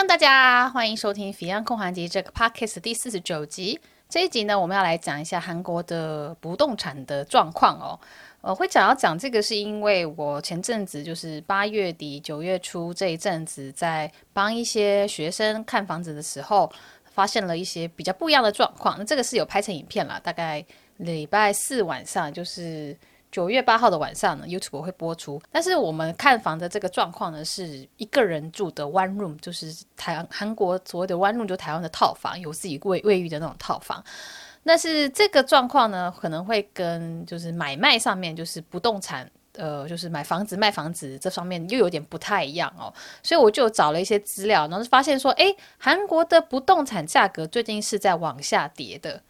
迎大家，欢迎收听《彼岸空韩集》这个 podcast 第四十九集。这一集呢，我们要来讲一下韩国的不动产的状况哦。呃，会讲要讲这个，是因为我前阵子就是八月底九月初这一阵子，在帮一些学生看房子的时候，发现了一些比较不一样的状况。那这个是有拍成影片啦，大概礼拜四晚上就是。九月八号的晚上呢，YouTube 会播出。但是我们看房的这个状况呢，是一个人住的 one room，就是台韩国所谓的 one room，就台湾的套房，有自己卫卫浴的那种套房。但是这个状况呢，可能会跟就是买卖上面，就是不动产，呃，就是买房子卖房子这方面又有点不太一样哦。所以我就找了一些资料，然后发现说，诶，韩国的不动产价格最近是在往下跌的。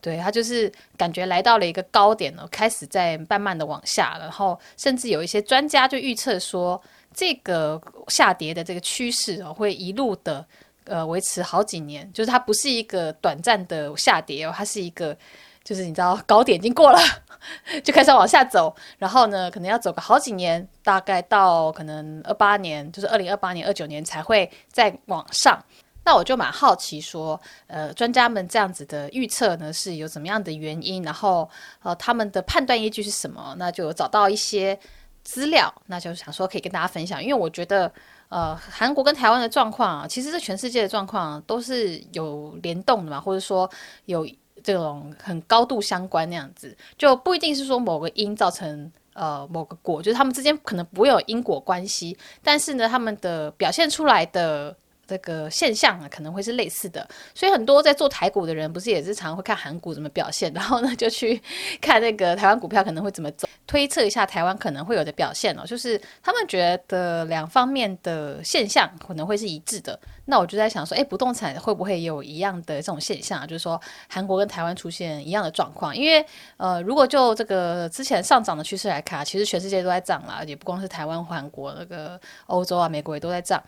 对，它就是感觉来到了一个高点了，开始在慢慢的往下，然后甚至有一些专家就预测说，这个下跌的这个趋势哦，会一路的呃维持好几年，就是它不是一个短暂的下跌哦，它是一个就是你知道高点已经过了，就开始往下走，然后呢，可能要走个好几年，大概到可能二八年，就是二零二八年、二九年才会再往上。那我就蛮好奇，说，呃，专家们这样子的预测呢，是有怎么样的原因？然后，呃，他们的判断依据是什么？那就有找到一些资料，那就想说可以跟大家分享。因为我觉得，呃，韩国跟台湾的状况啊，其实是全世界的状况啊，都是有联动的嘛，或者说有这种很高度相关那样子，就不一定是说某个因造成呃某个果，就是他们之间可能不会有因果关系，但是呢，他们的表现出来的。这个现象啊，可能会是类似的，所以很多在做台股的人，不是也是常会看韩股怎么表现，然后呢就去看那个台湾股票可能会怎么走，推测一下台湾可能会有的表现哦，就是他们觉得两方面的现象可能会是一致的。那我就在想说，哎，不动产会不会有一样的这种现象，啊就是说韩国跟台湾出现一样的状况？因为呃，如果就这个之前上涨的趋势来看，其实全世界都在涨啦，也不光是台湾、韩国，那个欧洲啊、美国也都在涨。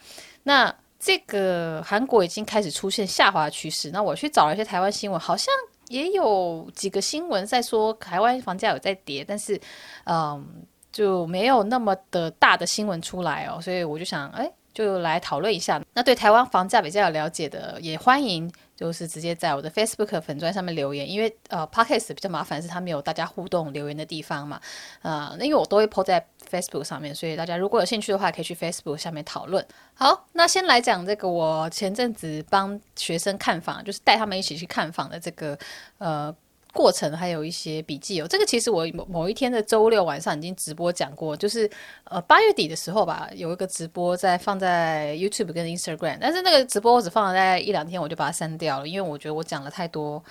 那这个韩国已经开始出现下滑趋势。那我去找了一些台湾新闻，好像也有几个新闻在说台湾房价有在跌，但是，嗯，就没有那么的大的新闻出来哦。所以我就想，哎，就来讨论一下。那对台湾房价比较有了解的，也欢迎。就是直接在我的 Facebook 粉专上面留言，因为呃 Podcast 比较麻烦，是他没有大家互动留言的地方嘛，呃，那因为我都会 po 在 Facebook 上面，所以大家如果有兴趣的话，可以去 Facebook 下面讨论。好，那先来讲这个，我前阵子帮学生看房，就是带他们一起去看房的这个呃。过程还有一些笔记哦，这个其实我某某一天的周六晚上已经直播讲过，就是呃八月底的时候吧，有一个直播在放在 YouTube 跟 Instagram，但是那个直播我只放了大概一两天，我就把它删掉了，因为我觉得我讲了太多，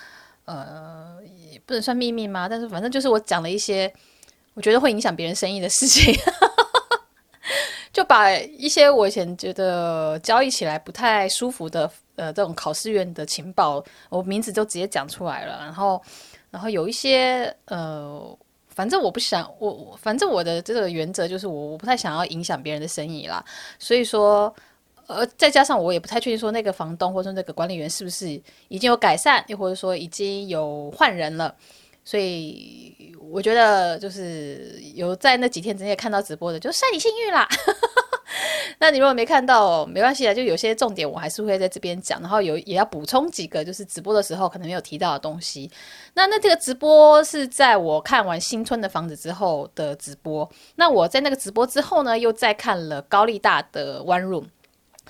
呃，也不能算秘密嘛，但是反正就是我讲了一些我觉得会影响别人生意的事情，就把一些我以前觉得交易起来不太舒服的呃这种考试院的情报，我名字就直接讲出来了，然后。然后有一些呃，反正我不想我，反正我的这个原则就是我我不太想要影响别人的生意啦，所以说呃，再加上我也不太确定说那个房东或者说那个管理员是不是已经有改善，又或者说已经有换人了，所以我觉得就是有在那几天之内看到直播的，就算你幸运啦。那你如果没看到，没关系啊，就有些重点我还是会在这边讲，然后有也要补充几个，就是直播的时候可能没有提到的东西。那那这个直播是在我看完新村的房子之后的直播。那我在那个直播之后呢，又再看了高丽大的 One Room，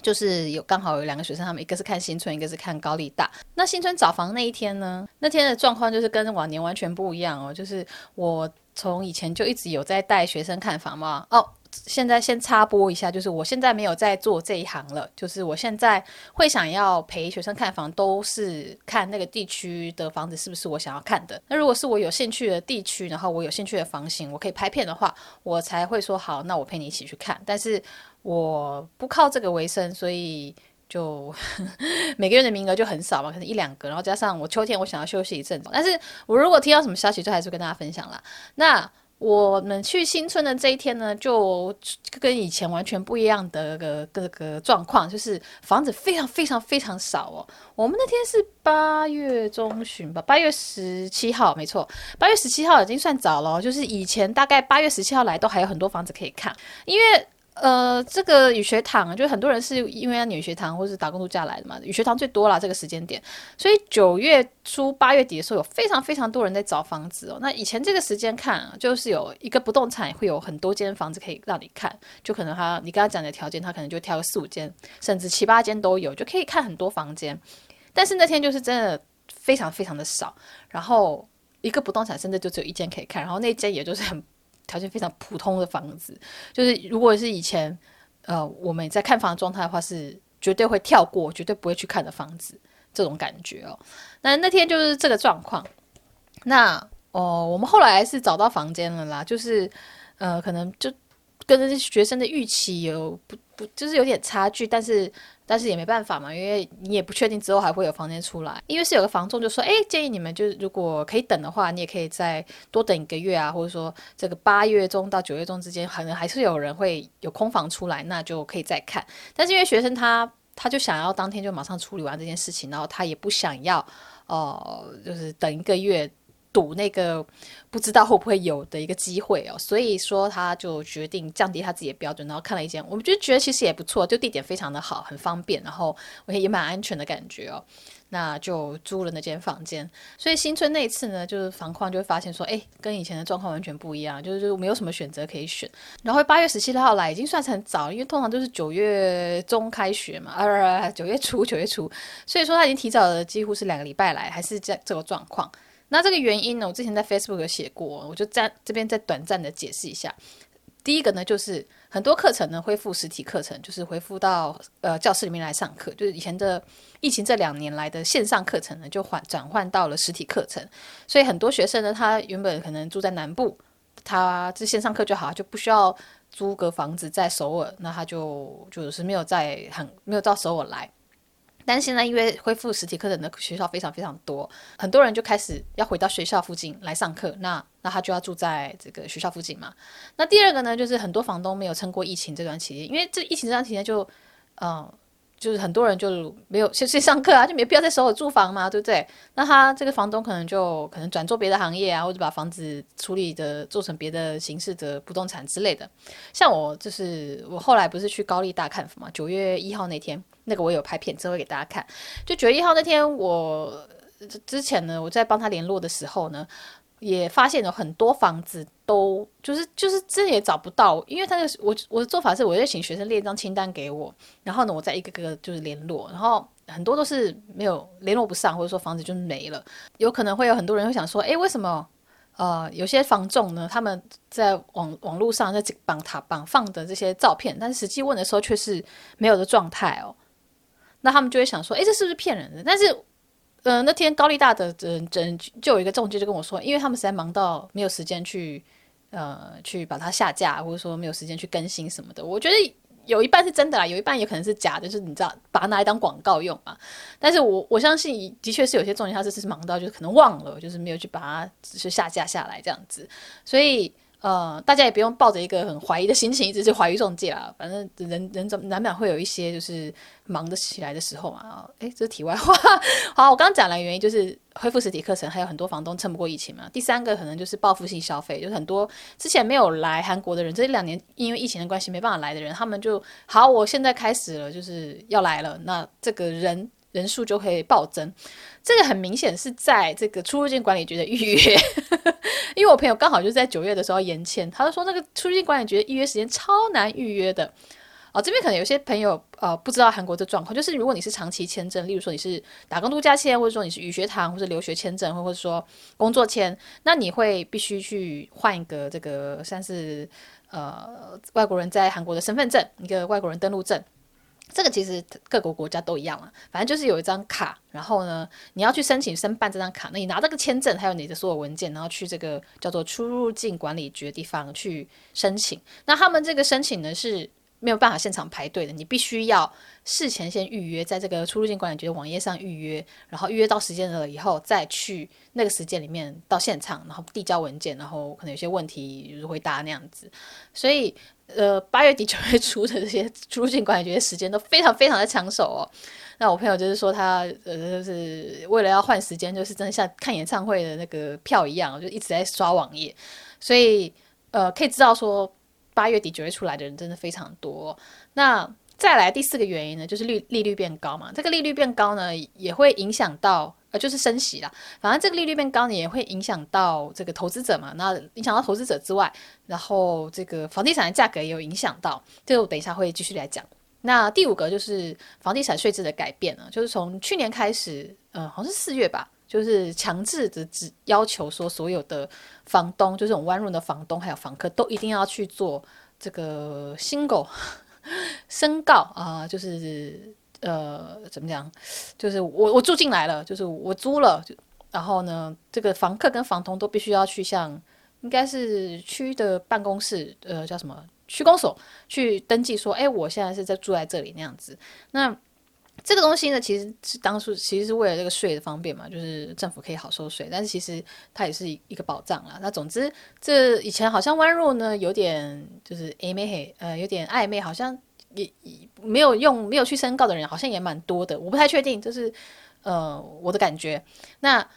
就是有刚好有两个学生，他们一个是看新村，一个是看高丽大。那新村找房那一天呢，那天的状况就是跟往年完全不一样哦，就是我从以前就一直有在带学生看房嘛，哦。现在先插播一下，就是我现在没有在做这一行了。就是我现在会想要陪学生看房，都是看那个地区的房子是不是我想要看的。那如果是我有兴趣的地区，然后我有兴趣的房型，我可以拍片的话，我才会说好，那我陪你一起去看。但是我不靠这个为生，所以就 每个月的名额就很少嘛，可能一两个。然后加上我秋天我想要休息一阵子，但是我如果听到什么消息，就还是跟大家分享啦。那。我们去新村的这一天呢，就跟以前完全不一样的个各个状况，就是房子非常非常非常少哦。我们那天是八月中旬吧，八月十七号，没错，八月十七号已经算早了，就是以前大概八月十七号来都还有很多房子可以看，因为呃，这个语学堂啊就很多人是因为要语学堂或是打工度假来的嘛，语学堂最多啦，这个时间点，所以九月初八月底的时候有非常非常多人在找房子哦。那以前这个时间看啊，就是有一个不动产会有很多间房子可以让你看，就可能他你刚刚讲的条件，他可能就挑个四五间，甚至七八间都有，就可以看很多房间。但是那天就是真的非常非常的少，然后一个不动产甚至就只有一间可以看，然后那间也就是很。条件非常普通的房子，就是如果是以前，呃，我们在看房的状态的话，是绝对会跳过，绝对不会去看的房子，这种感觉哦。那那天就是这个状况。那哦，我们后来是找到房间了啦，就是呃，可能就跟学生的预期有不不，就是有点差距，但是。但是也没办法嘛，因为你也不确定之后还会有房间出来。因为是有个房仲就说，哎，建议你们就是如果可以等的话，你也可以再多等一个月啊，或者说这个八月中到九月中之间，可能还是有人会有空房出来，那就可以再看。但是因为学生他他就想要当天就马上处理完这件事情，然后他也不想要，哦、就是等一个月。赌那个不知道会不会有的一个机会哦，所以说他就决定降低他自己的标准，然后看了一间，我们就觉得其实也不错，就地点非常的好，很方便，然后我也蛮安全的感觉哦，那就租了那间房间。所以新春那一次呢，就是房况就会发现说，哎，跟以前的状况完全不一样，就是就没有什么选择可以选。然后八月十七号来已经算是很早，因为通常都是九月中开学嘛，啊，九月初九月初，所以说他已经提早了几乎是两个礼拜来，还是这这个状况。那这个原因呢，我之前在 Facebook 有写过，我就在这边再短暂的解释一下。第一个呢，就是很多课程呢恢复实体课程，就是恢复到呃教室里面来上课，就是以前的疫情这两年来的线上课程呢，就换转换到了实体课程。所以很多学生呢，他原本可能住在南部，他这线上课就好，就不需要租个房子在首尔，那他就就是没有在很没有到首尔来。但是现在因为恢复实体课程的学校非常非常多，很多人就开始要回到学校附近来上课，那那他就要住在这个学校附近嘛。那第二个呢，就是很多房东没有撑过疫情这段期间，因为这疫情这段期间就，嗯。就是很多人就没有去 去上课啊，就没必要在首尔住房嘛，对不对？那他这个房东可能就可能转做别的行业啊，或者把房子处理的做成别的形式的不动产之类的。像我就是我后来不是去高丽大看房嘛，九月一号那天，那个我有拍片之后会给大家看。就九月一号那天，我之前呢，我在帮他联络的时候呢。也发现有很多房子都就是就是真也找不到，因为他的我我的做法是，我就请学生列一张清单给我，然后呢，我再一个个就是联络，然后很多都是没有联络不上，或者说房子就没了。有可能会有很多人会想说，诶，为什么呃有些房仲呢，他们在网网络上在绑塔绑放的这些照片，但是实际问的时候却是没有的状态哦，那他们就会想说，诶，这是不是骗人的？但是。呃，那天高丽大的人人就有一个中介就跟我说，因为他们实在忙到没有时间去呃去把它下架，或者说没有时间去更新什么的。我觉得有一半是真的啦，有一半也可能是假的，就是你知道把它拿来当广告用嘛。但是我我相信的确是有些中介他是是忙到就是可能忘了，就是没有去把它只是下架下来这样子，所以。呃，大家也不用抱着一个很怀疑的心情，一直去怀疑中介啦。反正人人总难免会有一些就是忙得起来的时候嘛。诶，这是题外话。好，我刚刚讲了原因，就是恢复实体课程，还有很多房东撑不过疫情嘛。第三个可能就是报复性消费，就是很多之前没有来韩国的人，这两年因为疫情的关系没办法来的人，他们就好，我现在开始了，就是要来了。那这个人。人数就会暴增，这个很明显是在这个出入境管理局的预约，因为我朋友刚好就在九月的时候延签，他就说那个出入境管理局的预约时间超难预约的。哦，这边可能有些朋友呃不知道韩国的状况，就是如果你是长期签证，例如说你是打工度假签，或者说你是语学堂或者留学签证，或者说工作签，那你会必须去换一个这个算是呃外国人在韩国的身份证，一个外国人登录证。这个其实各国国家都一样了，反正就是有一张卡，然后呢，你要去申请申办这张卡，那你拿这个签证，还有你的所有文件，然后去这个叫做出入境管理局的地方去申请。那他们这个申请呢是没有办法现场排队的，你必须要事前先预约，在这个出入境管理局的网页上预约，然后预约到时间了以后再去那个时间里面到现场，然后递交文件，然后可能有些问题就是回答那样子，所以。呃，八月底九月初的这些出入境管理局的时间都非常非常的抢手哦。那我朋友就是说他呃，就是为了要换时间，就是真的像看演唱会的那个票一样，就一直在刷网页。所以呃，可以知道说八月底九月出来的人真的非常多。那再来第四个原因呢，就是利利率变高嘛。这个利率变高呢，也会影响到呃，就是升息啦。反正这个利率变高呢，也会影响到这个投资者嘛。那影响到投资者之外，然后这个房地产的价格也有影响到。这个我等一下会继续来讲。那第五个就是房地产税制的改变呢，就是从去年开始，呃，好像是四月吧，就是强制的只要求说，所有的房东，就是这种 one room 的房东还有房客，都一定要去做这个 single。申告啊、就是呃，怎么讲？就是我我住进来了，就是我租了，然后呢，这个房客跟房东都必须要去向应该是区的办公室，呃，叫什么区公所去登记，说，哎，我现在是在住在这里那样子。那这个东西呢，其实是当初其实是为了这个税的方便嘛，就是政府可以好收税，但是其实它也是一个保障啦。那总之，这以前好像 One Room 呢有点就是暧昧，呃，有点暧昧，好像也也没有用，没有去申告的人好像也蛮多的，我不太确定，就是呃我的感觉。那。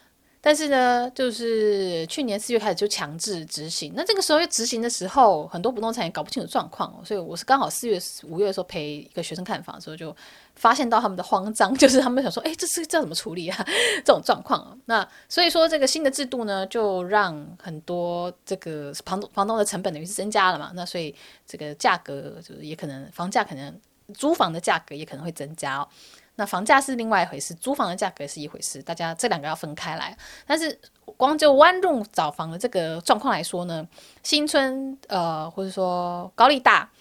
但是呢，就是去年四月开始就强制执行，那这个时候要执行的时候，很多不动产也搞不清楚状况，所以我是刚好四月五月的时候陪一个学生看房的时候，就发现到他们的慌张，就是他们想说，哎，这是这怎么处理啊？这种状况，那所以说这个新的制度呢，就让很多这个房东房东的成本等于是增加了嘛，那所以这个价格就是也可能房价可能租房的价格也可能会增加哦。那房价是另外一回事，租房的价格是一回事，大家这两个要分开来。但是光就 One Room 找房的这个状况来说呢，新村呃或者说高利大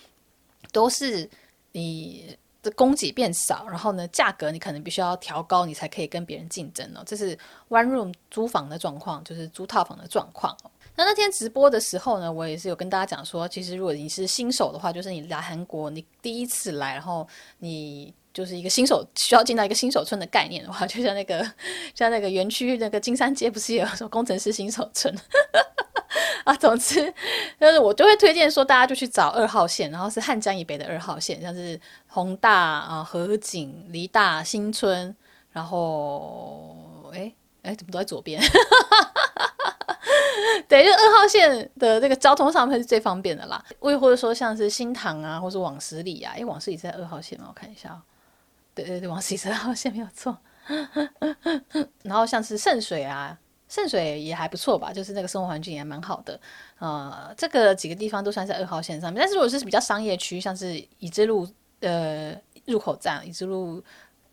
都是你的供给变少，然后呢价格你可能必须要调高，你才可以跟别人竞争哦。这是 One Room 租房的状况，就是租套房的状况。那那天直播的时候呢，我也是有跟大家讲说，其实如果你是新手的话，就是你来韩国，你第一次来，然后你。就是一个新手需要进到一个新手村的概念的话，就像那个像那个园区那个金山街，不是也有说工程师新手村 啊？总之，就是我就会推荐说，大家就去找二号线，然后是汉江以北的二号线，像是宏大啊、河景、梨大、新村，然后哎哎，怎么都在左边？对，就二号线的这个交通上面是最方便的啦。又或者说像是新塘啊，或是往十里啊，因为，往十里在二号线嘛？我看一下。对对对，往西二号线没有错。然后像是圣水啊，圣水也还不错吧，就是那个生活环境也蛮好的。呃，这个几个地方都算在二号线上面。但是如果是比较商业区，像是已知路呃入口站，已知路。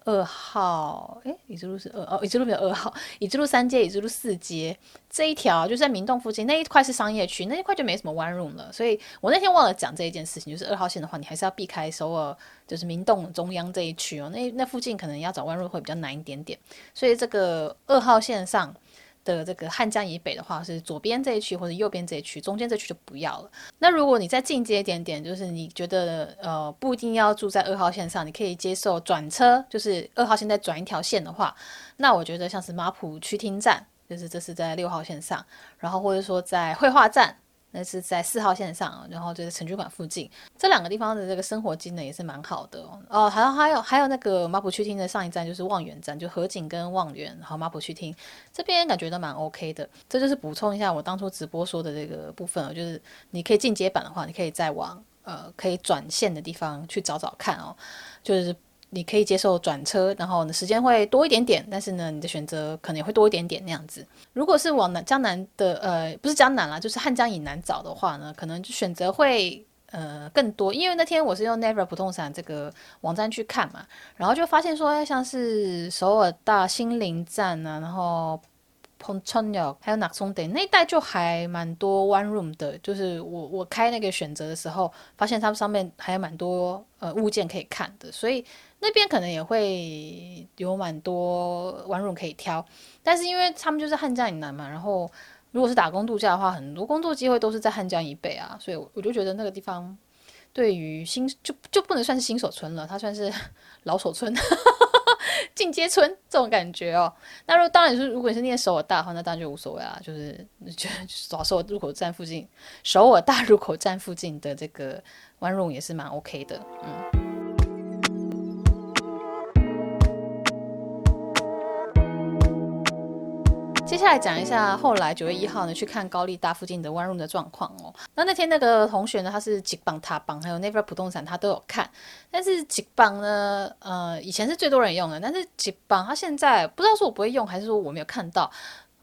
二号，诶，乙支路是二哦，乙支路没有二号，乙支路三街、乙支路四街这一条就是在明洞附近那一块是商业区，那一块就没什么 one room 了。所以我那天忘了讲这一件事情，就是二号线的话，你还是要避开首尔，就是明洞中央这一区哦，那那附近可能要找 one room 会比较难一点点。所以这个二号线上。的这个汉江以北的话，是左边这一区或者右边这一区，中间这区就不要了。那如果你再进阶一点点，就是你觉得呃不一定要住在二号线上，你可以接受转车，就是二号线再转一条线的话，那我觉得像是马浦区厅站，就是这是在六号线上，然后或者说在绘画站。那是在四号线上，然后就在成均馆附近，这两个地方的这个生活机能也是蛮好的哦。哦，还有还有还有那个马浦区厅的上一站就是望远站，就河景跟望远，然后马浦区厅这边感觉都蛮 OK 的。这就是补充一下我当初直播说的这个部分哦，就是你可以进阶版的话，你可以再往呃可以转线的地方去找找看哦，就是。你可以接受转车，然后呢，时间会多一点点，但是呢，你的选择可能也会多一点点那样子。如果是往南江南的，呃，不是江南啦，就是汉江以南找的话呢，可能就选择会呃更多。因为那天我是用 Never 普通伞这个网站去看嘛，然后就发现说，像是首尔大新林站啊，然后。彭川有，还有 Nakongdae 那一带就还蛮多 one room 的，就是我我开那个选择的时候，发现他们上面还有蛮多呃物件可以看的，所以那边可能也会有蛮多 one room 可以挑。但是因为他们就是汉江以南嘛，然后如果是打工度假的话，很多工作机会都是在汉江以北啊，所以我就觉得那个地方对于新就就不能算是新手村了，它算是 老手村。进阶村这种感觉哦，那如果当然是如果你是念首尔大的话，那当然就无所谓啦，就是 就找首尔入口站附近，首尔大入口站附近的这个 one room 也是蛮 OK 的，嗯。接下来讲一下后来九月一号呢去看高利贷附近的 One Room 的状况哦。那那天那个同学呢，他是吉邦、塔邦还有 Never 不动产，他都有看。但是吉邦呢，呃，以前是最多人用的，但是吉邦他现在不知道是我不会用，还是说我没有看到。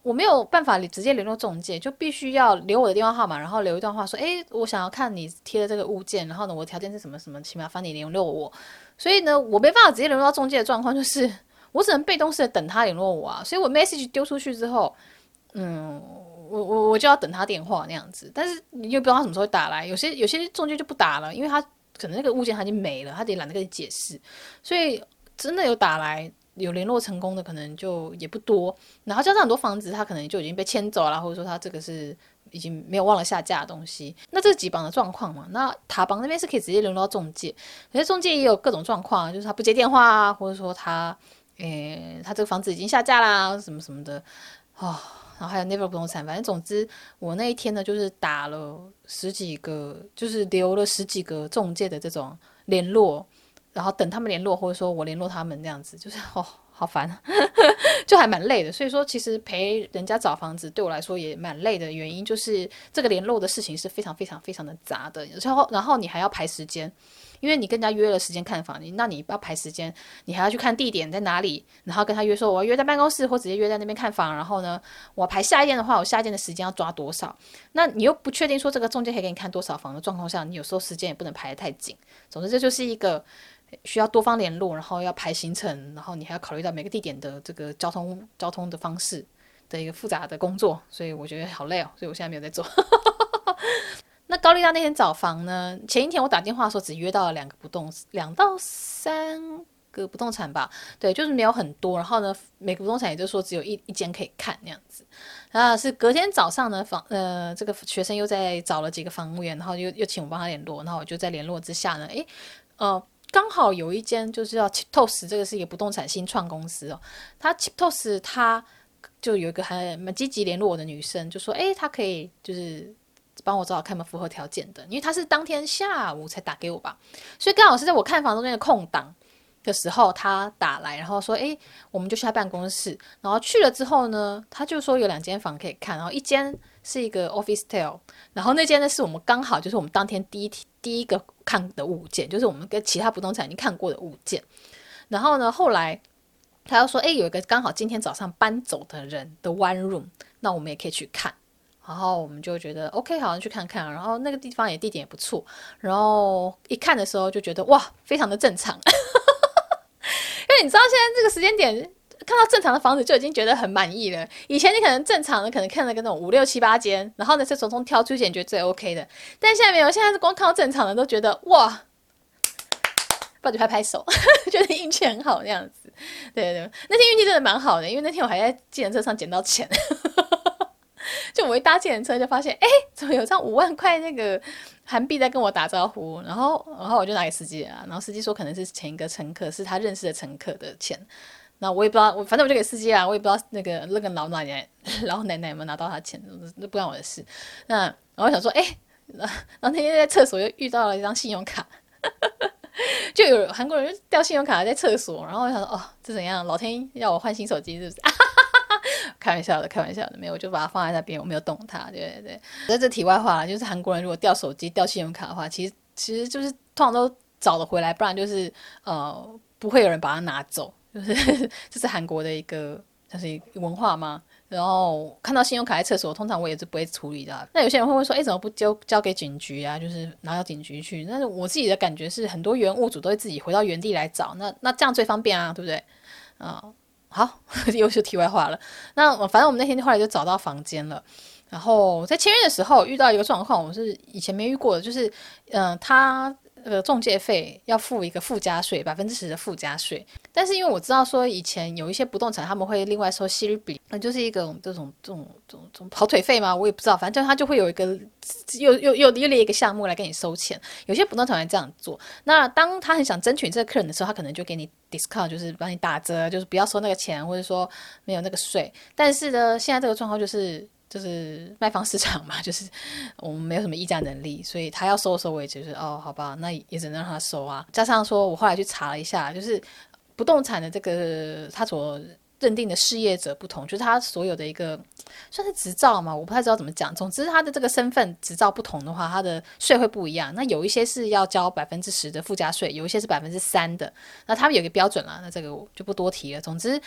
我没有办法直接联络中介，就必须要留我的电话号码，然后留一段话说：“诶，我想要看你贴的这个物件，然后呢，我的条件是什么什么，请麻烦你联络我。”所以呢，我没办法直接联络到中介的状况，就是我只能被动式的等他联络我啊。所以我 message 丢出去之后，嗯，我我我就要等他电话那样子。但是你又不知道他什么时候会打来，有些有些中介就不打了，因为他可能那个物件他已经没了，他得懒得跟你解释。所以真的有打来。有联络成功的可能就也不多，然后加上很多房子，它可能就已经被迁走了，或者说它这个是已经没有忘了下架的东西。那这是吉邦的状况嘛？那塔邦那边是可以直接联络到中介，可是中介也有各种状况，就是他不接电话啊，或者说他，诶，他这个房子已经下架啦，什么什么的，哦，然后还有 Never 不动产，反正总之我那一天呢，就是打了十几个，就是留了十几个中介的这种联络。然后等他们联络，或者说我联络他们这样子，就是 哦，好烦，就还蛮累的。所以说，其实陪人家找房子对我来说也蛮累的。原因就是这个联络的事情是非常非常非常的杂的。然后，然后你还要排时间。因为你跟人家约了时间看房，你那你要排时间，你还要去看地点在哪里，然后跟他约说我要约在办公室或直接约在那边看房，然后呢，我排下一件的话，我下一件的时间要抓多少？那你又不确定说这个中介可以给你看多少房的状况下，你有时候时间也不能排得太紧。总之，这就是一个需要多方联络，然后要排行程，然后你还要考虑到每个地点的这个交通交通的方式的一个复杂的工作，所以我觉得好累哦，所以我现在没有在做。那高利贷那天找房呢？前一天我打电话说只约到了两个不动，两到三个不动产吧。对，就是没有很多。然后呢，每个不动产也就说只有一一间可以看那样子。然后是隔天早上呢，房呃这个学生又在找了几个房务员，然后又又请我帮他联络。然后我就在联络之下呢，诶，呃，刚好有一间就是要 Chiptos，这个是一个不动产新创公司哦。他 Chiptos 他就有一个还蛮积极联络我的女生，就说诶，他可以就是。帮我找找看有没有符合条件的，因为他是当天下午才打给我吧，所以刚好是在我看房中间的空档的时候，他打来，然后说：“诶，我们就去他办公室。”然后去了之后呢，他就说有两间房可以看，然后一间是一个 office-style，然后那间呢是我们刚好就是我们当天第一第一个看的物件，就是我们跟其他不动产已经看过的物件。然后呢，后来他又说：“诶，有一个刚好今天早上搬走的人的 one room，那我们也可以去看。”然后我们就觉得 OK，好像去看看。然后那个地方也地点也不错。然后一看的时候就觉得哇，非常的正常。因为你知道现在这个时间点看到正常的房子就已经觉得很满意了。以前你可能正常的可能看了个那种五六七八间，然后呢，再从中挑出一间觉得最 OK 的。但现在没有，现在是光看到正常的都觉得哇，抱着拍拍手，觉得运气很好那样子。对对对，那天运气真的蛮好的，因为那天我还在计程车上捡到钱。就我一搭计程车，就发现，哎，怎么有张五万块那个韩币在跟我打招呼？然后，然后我就拿给司机啊，然后司机说可能是前一个乘客，是他认识的乘客的钱。那我也不知道，我反正我就给司机啊，我也不知道那个那个老奶奶、老奶奶有没有拿到他钱，那不关我的事。那然后我想说，哎，然后那天在厕所又遇到了一张信用卡，就有韩国人掉信用卡在厕所，然后我想说，哦，这怎样？老天要我换新手机是不是？开玩笑的，开玩笑的，没有，我就把它放在那边，我没有动它。对对对，在这题外话就是韩国人如果掉手机、掉信用卡的话，其实其实就是通常都找得回来，不然就是呃不会有人把它拿走，就是 这是韩国的一个就是一文化嘛。然后看到信用卡在厕所，通常我也是不会处理的。那有些人会问说，哎，怎么不交交给警局啊？就是拿到警局去。但是我自己的感觉是，很多原物主都会自己回到原地来找，那那这样最方便啊，对不对？啊、好，又说题外话了。那反正我们那天后来就找到房间了。然后在签约的时候遇到一个状况，我是以前没遇过的，就是嗯、他。呃，中介费要付一个附加税，百分之十的附加税。但是因为我知道说以前有一些不动产他们会另外收息率比，那就是一个这种这种这种这种跑腿费嘛，我也不知道，反正他就会有一个又又又又列一个项目来给你收钱。有些不动产会这样做。那当他很想争取这个客人的时候，他可能就给你 discount，就是帮你打折，就是不要收那个钱，或者说没有那个税。但是呢，现在这个状况就是。就是卖方市场嘛，就是我们没有什么议价能力，所以他要收的时候，我也就是哦，好吧，那也只能让他收啊。加上说我后来去查了一下，就是不动产的这个他所认定的事业者不同，就是他所有的一个算是执照嘛，我不太知道怎么讲。总之，他的这个身份执照不同的话，他的税会不一样。那有一些是要交百分之十的附加税，有一些是百分之三的。那他们有一个标准啦，那这个我就不多提了。总之，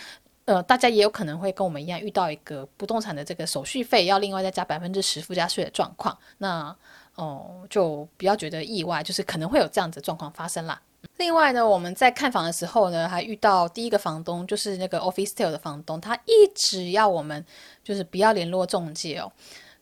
呃，大家也有可能会跟我们一样遇到一个不动产的这个手续费要另外再加百分之十附加税的状况。那哦、就不要觉得意外，就是可能会有这样子状况发生啦。另外呢，我们在看房的时候呢，还遇到第一个房东，就是那个 Officetel 的房东，他一直要我们就是不要联络中介哦。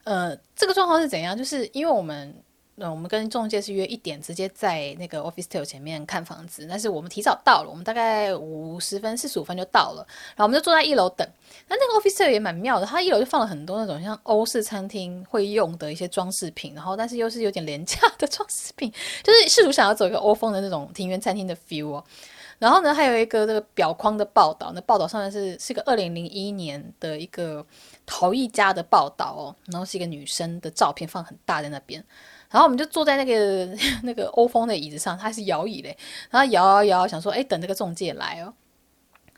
呃，这个状况是怎样？就是因为我们。那我们跟中介是约一点，直接在那个 Officetel 前面看房子。但是我们提早到了，我们大概五十分、四十五分就到了。然后我们就坐在一楼等。那那个 Officetel 也蛮妙的，它一楼就放了很多那种像欧式餐厅会用的一些装饰品，然后但是又是有点廉价的装饰品，就是试图想要走一个欧风的那种庭园餐厅的 feel 哦。然后呢，还有一个这个表框的报道，那报道上面是是个二零零一年的一个陶艺家的报道哦，然后是一个女生的照片放很大在那边。然后我们就坐在那个 那个欧风的椅子上，它是摇椅嘞。然后摇摇摇，想说，哎，等这个中介来哦。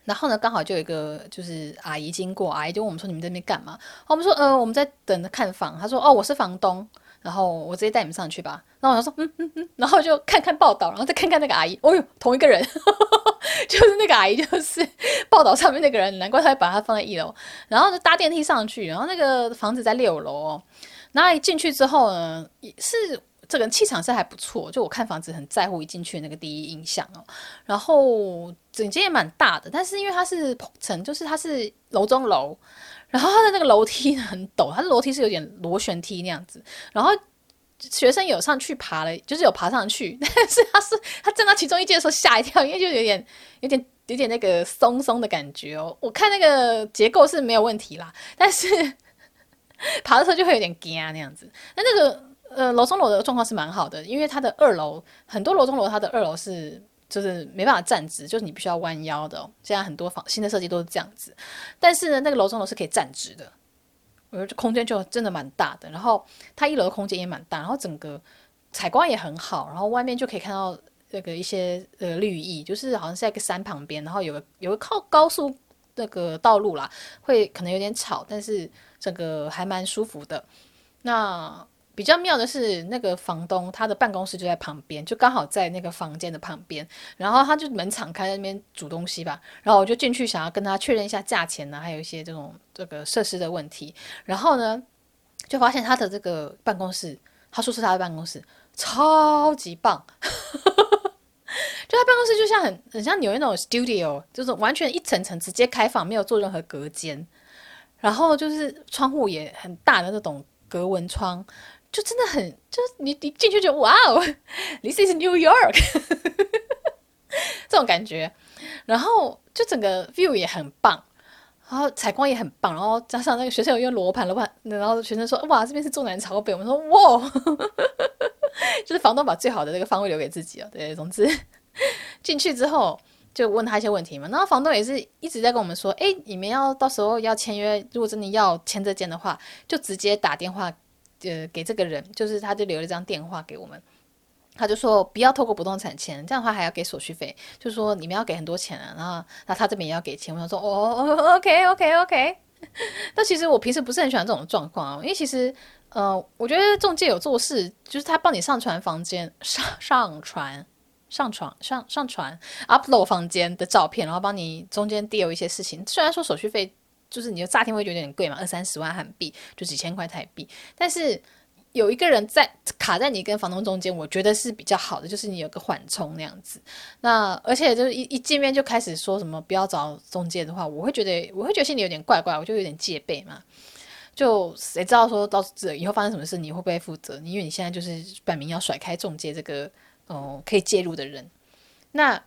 然后呢，刚好就有一个就是阿姨经过，阿姨就问我们说：“你们在那边干嘛？”我们说：“呃，我们在等着看房。”她说：“哦，我是房东。”然后我直接带你们上去吧。然后我就说：“嗯嗯嗯。”然后就看看报道，然后再看看那个阿姨。哦哟，同一个人，就是那个阿姨，就是 报道上面那个人。难怪他会把它放在一楼。然后就搭电梯上去，然后那个房子在六楼哦。然后一进去之后呢，也是这个气场是还不错。就我看房子很在乎一进去那个第一印象哦。然后整间也蛮大的，但是因为它是层，就是它是楼中楼，然后它的那个楼梯很陡，它的楼梯是有点螺旋梯那样子。然后学生有上去爬了，就是有爬上去，但是他是他站到其中一阶的时候吓一跳，因为就有点有点有点那个松松的感觉哦。我看那个结构是没有问题啦，但是。爬的时候就会有点惊那样子，那那个呃楼中楼的状况是蛮好的，因为它的二楼很多楼中楼它的二楼是就是没办法站直，就是你必须要弯腰的。现在很多房新的设计都是这样子，但是呢那个楼中楼是可以站直的，我觉得空间就真的蛮大的。然后它一楼的空间也蛮大，然后整个采光也很好，然后外面就可以看到那个一些呃绿意，就是好像是在一个山旁边，然后有个有个靠高速那个道路啦，会可能有点吵，但是。这个还蛮舒服的。那比较妙的是，那个房东他的办公室就在旁边，就刚好在那个房间的旁边。然后他就门敞开在那边煮东西吧。然后我就进去想要跟他确认一下价钱呢，还有一些这种这个设施的问题。然后呢，就发现他的这个办公室，他说是他的办公室，超级棒。就他办公室就像很很像纽约那种 studio，就是完全一层层直接开放，没有做任何隔间。然后就是窗户也很大的那种格纹窗，就真的很，就是你你进去就哇哦，This is New York，这种感觉。然后就整个 view 也很棒，然后采光也很棒，然后加上那个学生有用罗盘罗盘，然后学生说哇这边是中南朝北，我们说哇，就是房东把最好的那个方位留给自己哦。对，总之 进去之后。就问他一些问题嘛，然后房东也是一直在跟我们说，诶，你们要到时候要签约，如果真的要签这间的话，就直接打电话，呃，给这个人，就是他就留了一张电话给我们，他就说不要透过不动产签，这样的话还要给手续费，就说你们要给很多钱啊，然后那他这边也要给钱，我想说哦，OK OK OK，但其实我平时不是很喜欢这种状况啊，因为其实呃，我觉得中介有做事，就是他帮你上传房间上上传。上传上上传 upload 房间的照片，然后帮你中间 deal 一些事情。虽然说手续费就是你的诈骗会觉得有点贵嘛，二三十万韩币就几千块台币，但是有一个人在卡在你跟房东中间，我觉得是比较好的，就是你有个缓冲那样子。那而且就是一一见面就开始说什么不要找中介的话，我会觉得我会觉得心里有点怪怪，我就有点戒备嘛。就谁知道说到这以后发生什么事，你会不会负责？因为你现在就是摆明要甩开中介这个。哦，可以介入的人，那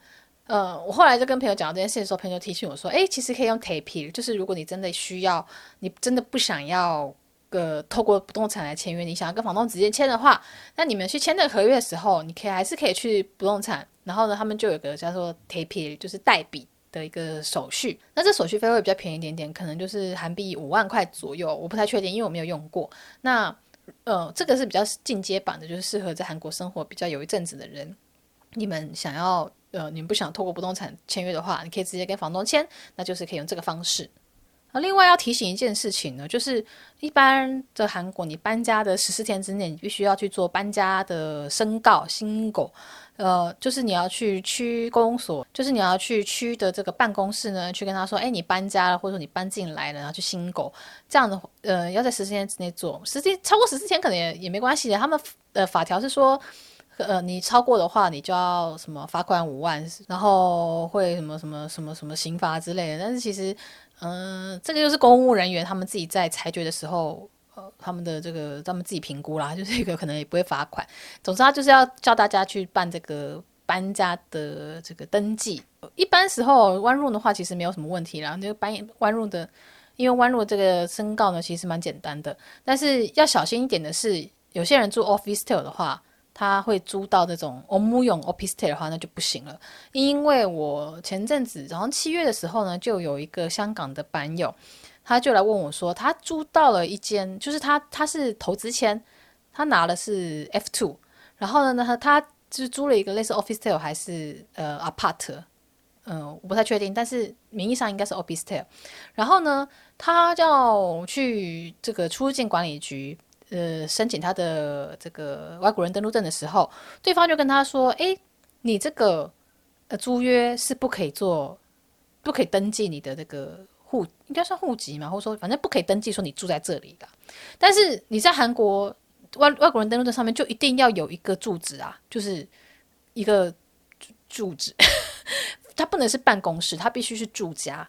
呃，我后来就跟朋友讲到这件事的时候，朋友提醒我说，诶，其实可以用 TAPE，就是如果你真的需要，你真的不想要个透过不动产来签约，你想要跟房东直接签的话，那你们去签这个合约的时候，你可以还是可以去不动产，然后呢，他们就有个叫做 TAPE，就是代笔的一个手续，那这手续费会比较便宜一点点，可能就是韩币五万块左右，我不太确定，因为我没有用过。那呃，这个是比较进阶版的，就是适合在韩国生活比较有一阵子的人。你们想要呃，你们不想透过不动产签约的话，你可以直接跟房东签，那就是可以用这个方式。那另外要提醒一件事情呢，就是一般的韩国，你搬家的十四天之内，你必须要去做搬家的申告新狗，呃，就是你要去区公所，就是你要去区的这个办公室呢，去跟他说，哎，你搬家了，或者说你搬进来了，然后去新狗，这样的，呃，要在十四天之内做，实际超过十四天可能也也没关系的，他们的法条是说。呃，你超过的话，你就要什么罚款五万，然后会什么什么什么什么刑罚之类的。但是其实，嗯、这个就是公务人员他们自己在裁决的时候，呃，他们的这个他们自己评估啦，就是一个可能也不会罚款。总之，他就是要叫大家去办这个搬家的这个登记。一般时候，one room 的话其实没有什么问题啦。那个搬 one room 的，因为 one room 这个申告呢，其实蛮简单的。但是要小心一点的是，有些人住 off-style 的话。他会租到这种欧姆用 opistel 的话，那就不行了。因为我前阵子，然后七月的时候呢，就有一个香港的版友，他就来问我说，他租到了一间，就是他他是投资签，他拿的是 F two，然后呢，他他就是租了一个类似 opistel 还是呃 apart，嗯、我不太确定，但是名义上应该是 opistel。然后呢，他要去这个出入境管理局。呃，申请他的这个外国人登陆证的时候，对方就跟他说：“哎，你这个呃租约是不可以做，不可以登记你的这个户，应该算户籍嘛，或者说反正不可以登记说你住在这里的。但是你在韩国外外国人登陆证上面就一定要有一个住址啊，就是一个住址，它不能是办公室，它必须是住家，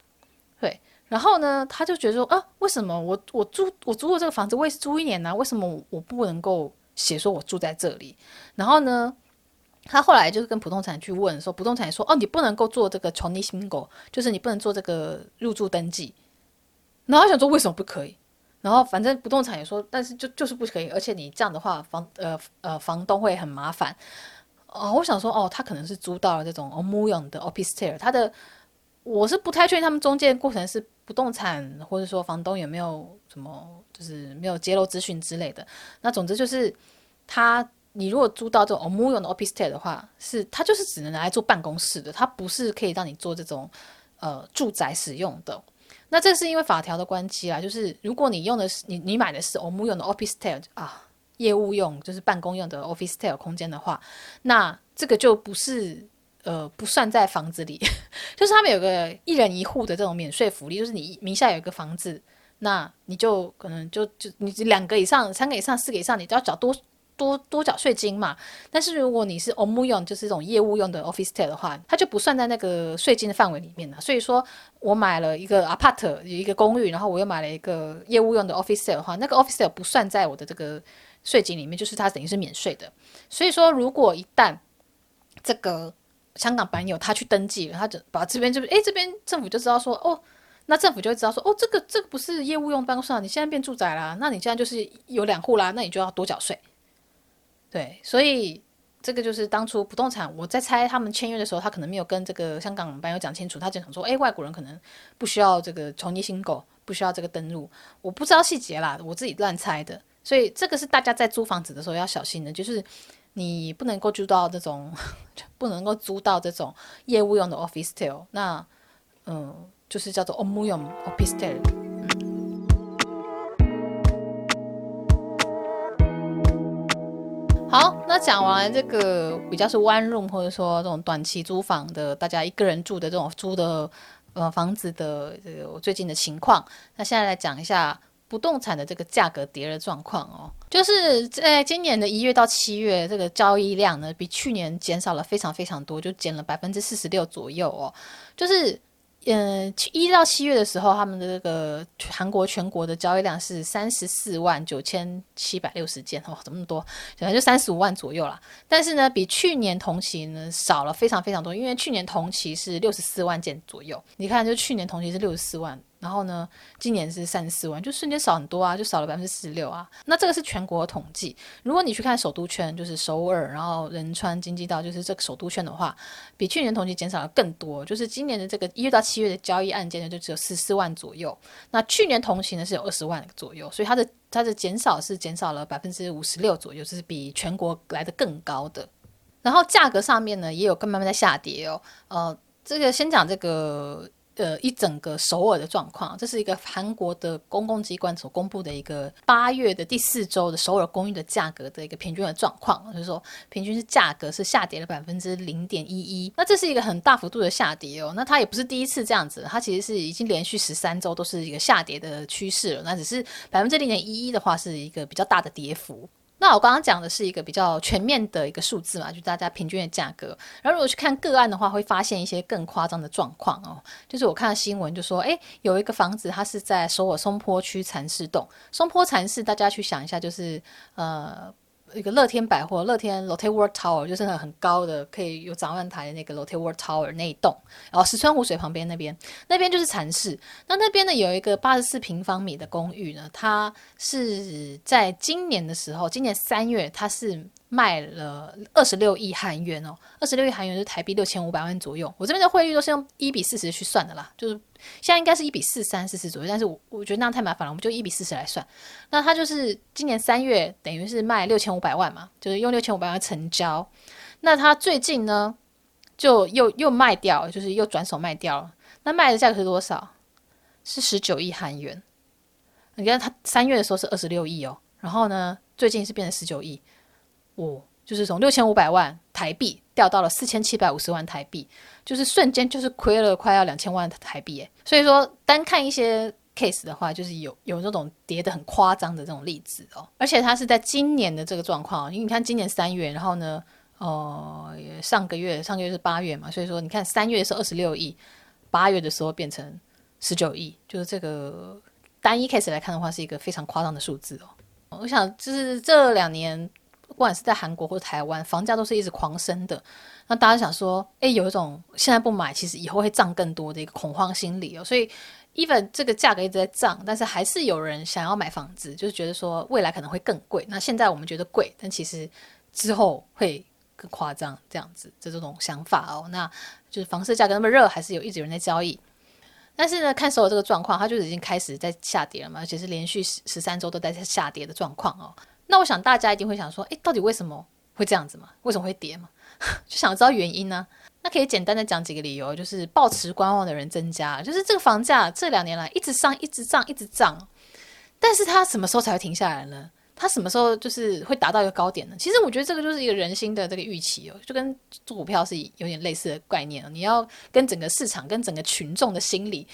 对。”然后呢，他就觉得说，啊，为什么我我租我租过这个房子，我也是租一年呢、为什么我不能够写说我住在这里？然后呢，他后来就是跟普通产去问说，普通产说，哦，你不能够做这个 c h o n s i n g 就是你不能做这个入住登记。然后他想说为什么不可以？然后反正不动产也说，但是就就是不可以，而且你这样的话，房呃呃房东会很麻烦。哦，我想说哦，他可能是租到了这种 o m u 的 office chair，他的我是不太确定他们中间过程是不动产，或者说房东有没有什么，就是没有揭露资讯之类的。那总之就是，他你如果租到这种欧姆用的 opistel 的话，是它就是只能拿来做办公室的，它不是可以让你做这种呃住宅使用的。那这是因为法条的关系啦，就是如果你用的是你你买的是欧姆用的 opistel 啊，业务用就是办公用的 office tell 空间的话，那这个就不是。呃，不算在房子里，就是他们有个一人一户的这种免税福利，就是你名下有一个房子，那你就可能就就你两个以上、三个以上、四个以上，你都要缴多多多缴税金嘛。但是如果你是欧姆用，就是这种业务用的 office tell 的话，它就不算在那个税金的范围里面了。所以说我买了一个 apart 有一个公寓，然后我又买了一个业务用的 office tell 的话，那个 office tell 不算在我的这个税金里面，就是它等于是免税的。所以说，如果一旦这个香港版友，他去登记，他就把这边就是，哎，这边政府就知道说，哦，那政府就会知道说，哦，这个这个不是业务用办公室啊，你现在变住宅啦，那你现在就是有两户啦，那你就要多缴税。对，所以这个就是当初不动产，我在猜他们签约的时候，他可能没有跟这个香港版友讲清楚，他就想说，哎，外国人可能不需要这个重新新购，不需要这个登录，我不知道细节啦，我自己乱猜的。所以这个是大家在租房子的时候要小心的，就是你不能够租到这种，不能够租到这种业务用的 opistel，那嗯，就是叫做업무用 opistel。好，那讲完这个比较是 one room 或者说这种短期租房的，大家一个人住的这种租的呃房子的这个我最近的情况，那现在来讲一下。不动产的这个价格跌的状况哦，就是在今年的一月到七月，这个交易量呢，比去年减少了非常非常多，就减了百分之四十六左右哦，就是。嗯，一到七月的时候，他们的这个韩国全国的交易量是三十四万九千七百六十件，哦，怎么那么多？可能就三十五万左右啦。但是呢，比去年同期呢少了非常非常多，因为去年同期是六十四万件左右。你看，就去年同期是六十四万，然后呢，今年是三十四万，就瞬间少很多啊，就少了百分之四十六啊。那这个是全国统计。如果你去看首都圈，就是首尔，然后仁川、京畿道，就是这个首都圈的话，比去年同期减少了更多。就是今年的这个一月到七。月的交易案件呢，就只有十四万左右。那去年同期呢是有二十万左右，所以它的它的减少是减少了百分之五十六左右，就是比全国来的更高的。然后价格上面呢，也有更慢慢在下跌哦。呃，这个先讲这个。呃，一整个首尔的状况，这是一个韩国的公共机关所公布的一个八月的第四周的首尔公寓的价格的一个平均的状况，就是说平均是价格是下跌了百分之零点一一，那这是一个很大幅度的下跌哦，那它也不是第一次这样子，它其实是已经连续十三周都是一个下跌的趋势了，那只是百分之零点一一的话是一个比较大的跌幅。那我刚刚讲的是一个比较全面的一个数字嘛，就大家平均的价格。然后如果去看个案的话，会发现一些更夸张的状况哦。就是我看到新闻就说，诶，有一个房子它是在首尔松坡区禅寺洞。松坡禅寺，大家去想一下，就是呃。一个乐天百货，乐天 Lotte World Tower 就是那很高的，可以有展望台的那个 Lotte World Tower 那一栋，然后石川湖水旁边那边，那边就是禅室。那那边呢，有一个八十四平方米的公寓呢，它是在今年的时候，今年三月，它是。卖了二十六亿韩元哦，二十六亿韩元是台币六千五百万左右。我这边的汇率都是用一比四十去算的啦，就是现在应该是一比四三四四左右，但是我我觉得那样太麻烦了，我们就一比四十来算。那它就是今年三月等于是卖六千五百万嘛，就是用六千五百万成交。那它最近呢，就又又卖掉，就是又转手卖掉了。那卖的价格是多少？是十九亿韩元。你看它三月的时候是二十六亿哦，然后呢，最近是变成十九亿。哦，就是从六千五百万台币掉到了四千七百五十万台币，就是瞬间就是亏了快要两千万台币诶。所以说单看一些 case 的话，就是有有那种跌得很夸张的这种例子哦。而且它是在今年的这个状况，因为你看今年三月，然后呢，哦、呃，上个月上个月是八月嘛，所以说你看三月是二十六亿，八月的时候变成十九亿，就是这个单一 case 来看的话，是一个非常夸张的数字哦。我想就是这两年。不管是在韩国或台湾，房价都是一直狂升的。那大家想说，诶，有一种现在不买，其实以后会涨更多的一个恐慌心理哦。所以，even 这个价格一直在涨，但是还是有人想要买房子，就是觉得说未来可能会更贵。那现在我们觉得贵，但其实之后会更夸张，这样子这种想法哦。那就是房市价格那么热，还是有一直有人在交易。但是呢，看所有这个状况，它就已经开始在下跌了嘛，而且是连续十十三周都在下跌的状况哦。那我想大家一定会想说，诶，到底为什么会这样子嘛？为什么会跌嘛？就想知道原因呢？那可以简单的讲几个理由，就是抱持观望的人增加，就是这个房价这两年来一直上，一直涨，一直涨，但是它什么时候才会停下来呢？它什么时候就是会达到一个高点呢？其实我觉得这个就是一个人心的这个预期哦，就跟做股票是有点类似的概念哦。你要跟整个市场、跟整个群众的心理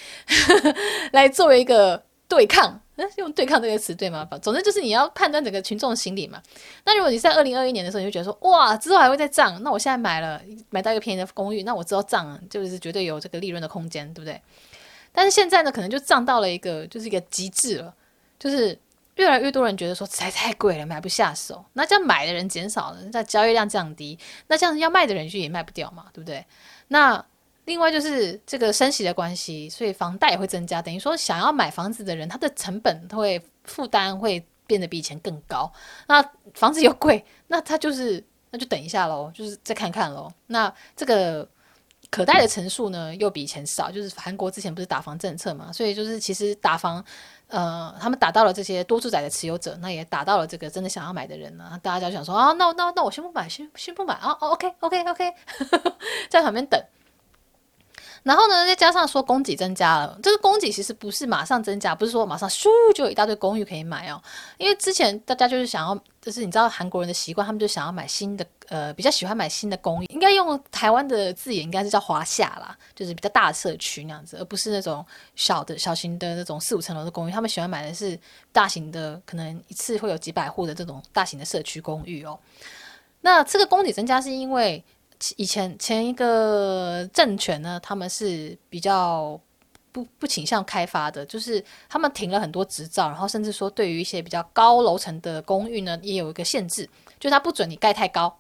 来作为一个。对抗，用对抗这个词对吗？总之就是你要判断整个群众的心理嘛。那如果你在二零二一年的时候，你就觉得说，哇，之后还会再涨，那我现在买了，买到一个便宜的公寓，那我之后涨就是绝对有这个利润的空间，对不对？但是现在呢，可能就涨到了一个就是一个极致了，就是越来越多人觉得说，实在太贵了，买不下手。那这样买的人减少了，那交易量降低，那这样要卖的人就也卖不掉嘛，对不对？那。另外就是这个升息的关系，所以房贷也会增加，等于说想要买房子的人，他的成本会负担会变得比以前更高。那房子又贵，那他就是那就等一下喽，就是再看看喽。那这个可贷的层数呢，又比以前少，就是韩国之前不是打房政策嘛，所以就是其实打房，呃，他们打到了这些多住宅的持有者，那也打到了这个真的想要买的人呢。大家就想说啊，那那那我先不买，先先不买啊，哦，OK OK OK，在旁边等。然后呢，再加上说供给增加了，这个供给其实不是马上增加，不是说马上咻就有一大堆公寓可以买哦。因为之前大家就是想要，就是你知道韩国人的习惯，他们就想要买新的，呃，比较喜欢买新的公寓。应该用台湾的字眼，应该是叫华厦啦，就是比较大的社区那样子，而不是那种小的小型的那种四五层楼的公寓。他们喜欢买的是大型的，可能一次会有几百户的这种大型的社区公寓哦。那这个供给增加是因为。以前前一个政权呢，他们是比较不不倾向开发的，就是他们停了很多执照，然后甚至说对于一些比较高楼层的公寓呢，也有一个限制，就是他不准你盖太高。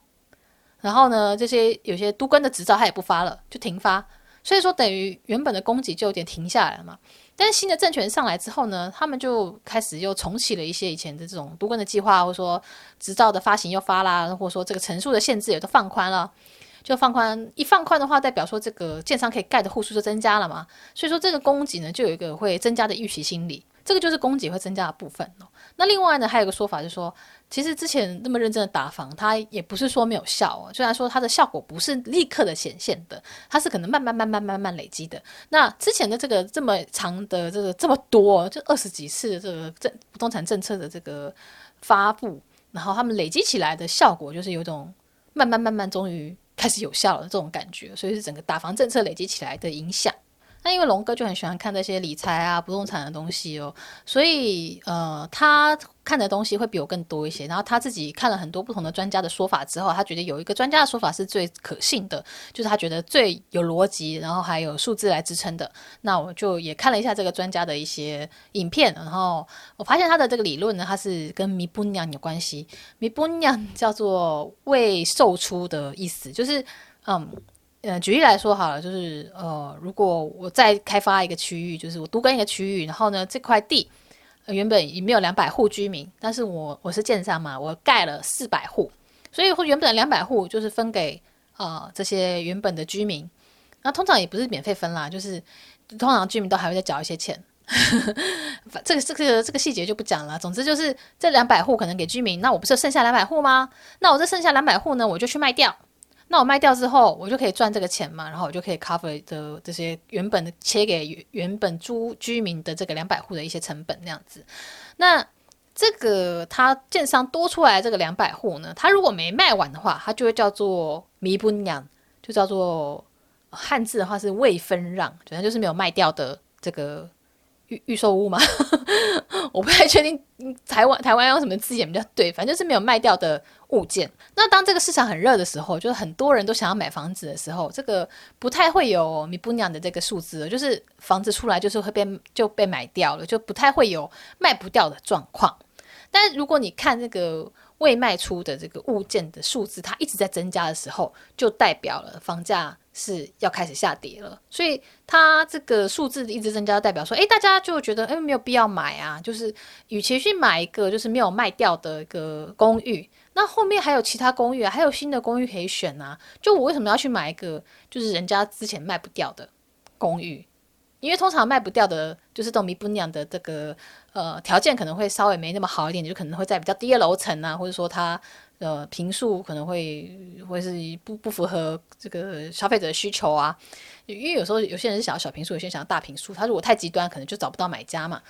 然后呢，这些有些都根的执照他也不发了，就停发。所以说等于原本的供给就有点停下来了嘛。但是新的政权上来之后呢，他们就开始又重启了一些以前的这种都根的计划，或者说执照的发行又发啦，或者说这个层数的限制也都放宽了。就放宽，一放宽的话，代表说这个建商可以盖的户数就增加了嘛，所以说这个供给呢，就有一个会增加的预期心理。这个就是供给会增加的部分哦。那另外呢，还有一个说法就是说，其实之前那么认真的打房，它也不是说没有效哦。虽然说它的效果不是立刻的显现的，它是可能慢慢慢慢慢慢累积的。那之前的这个这么长的这个这么多，就二十几次这个政不动产政策的这个发布，然后他们累积起来的效果，就是有种慢慢慢慢终于开始有效了这种感觉。所以是整个打房政策累积起来的影响。那因为龙哥就很喜欢看这些理财啊、不动产的东西哦，所以呃，他看的东西会比我更多一些。然后他自己看了很多不同的专家的说法之后，他觉得有一个专家的说法是最可信的，就是他觉得最有逻辑，然后还有数字来支撑的。那我就也看了一下这个专家的一些影片，然后我发现他的这个理论呢，它是跟米布娘有关系。米布娘叫做未售出的意思，就是嗯。呃，举例来说好了，就是呃，如果我再开发一个区域，就是我都更一个区域，然后呢，这块地，原本也没有两百户居民，但是我我是建商嘛，我盖了四百户，所以原本的两百户就是分给呃这些原本的居民，那通常也不是免费分啦，就是通常居民都还会再缴一些钱，这个这个这个细节就不讲了。总之就是这两百户可能给居民，那我不是剩下两百户吗？那我这剩下两百户呢，我就去卖掉。那我卖掉之后，我就可以赚这个钱嘛，然后我就可以 cover 的这些原本的切给原本租居民的这个两百户的一些成本那样子。那这个他建商多出来这个两百户呢，他如果没卖完的话，他就会叫做弥补娘，就叫做汉字的话是未分让，反正就是没有卖掉的这个预预售屋吗？我不太确定台湾台湾用什么字眼比较对，反正就是没有卖掉的物件。那当这个市场很热的时候，就是很多人都想要买房子的时候，这个不太会有米不娘的这个数字，就是房子出来就是会被就被买掉了，就不太会有卖不掉的状况。但如果你看这个未卖出的这个物件的数字，它一直在增加的时候，就代表了房价。是要开始下跌了，所以它这个数字一直增加，代表说，诶，大家就觉得，诶，没有必要买啊。就是与其去买一个就是没有卖掉的一个公寓，那后面还有其他公寓，还有新的公寓可以选啊。就我为什么要去买一个就是人家之前卖不掉的公寓？因为通常卖不掉的，就是都米不娘的这个呃条件可能会稍微没那么好一点，就可能会在比较低的楼层啊，或者说它。呃，平数可能会会是不不符合这个消费者的需求啊，因为有时候有些人是想要小平数，有些人想要大平数，他如果太极端，可能就找不到买家嘛。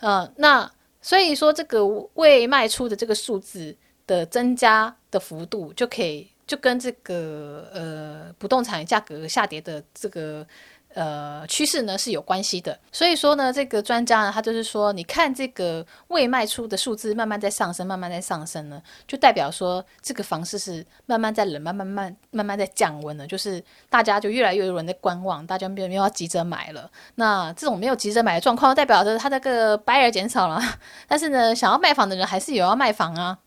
呃，那所以说这个未卖出的这个数字的增加的幅度，就可以就跟这个呃不动产价格下跌的这个。呃，趋势呢是有关系的，所以说呢，这个专家呢，他就是说，你看这个未卖出的数字慢慢在上升，慢慢在上升呢，就代表说这个房市是慢慢在冷，慢慢慢慢慢在降温了，就是大家就越来越多人在观望，大家没有没有要急着买了。那这种没有急着买的状况，代表着他这个 buyer 减少了，但是呢，想要卖房的人还是有要卖房啊。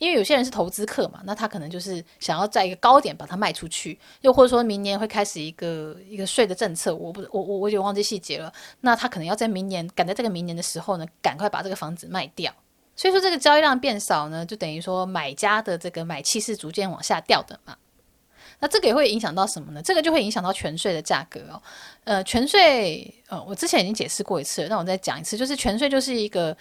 因为有些人是投资客嘛，那他可能就是想要在一个高点把它卖出去，又或者说明年会开始一个一个税的政策，我不我我我就忘记细节了。那他可能要在明年赶在这个明年的时候呢，赶快把这个房子卖掉。所以说这个交易量变少呢，就等于说买家的这个买气是逐渐往下掉的嘛。那这个也会影响到什么呢？这个就会影响到全税的价格哦。呃，全税呃，我之前已经解释过一次，那我再讲一次，就是全税就是一个。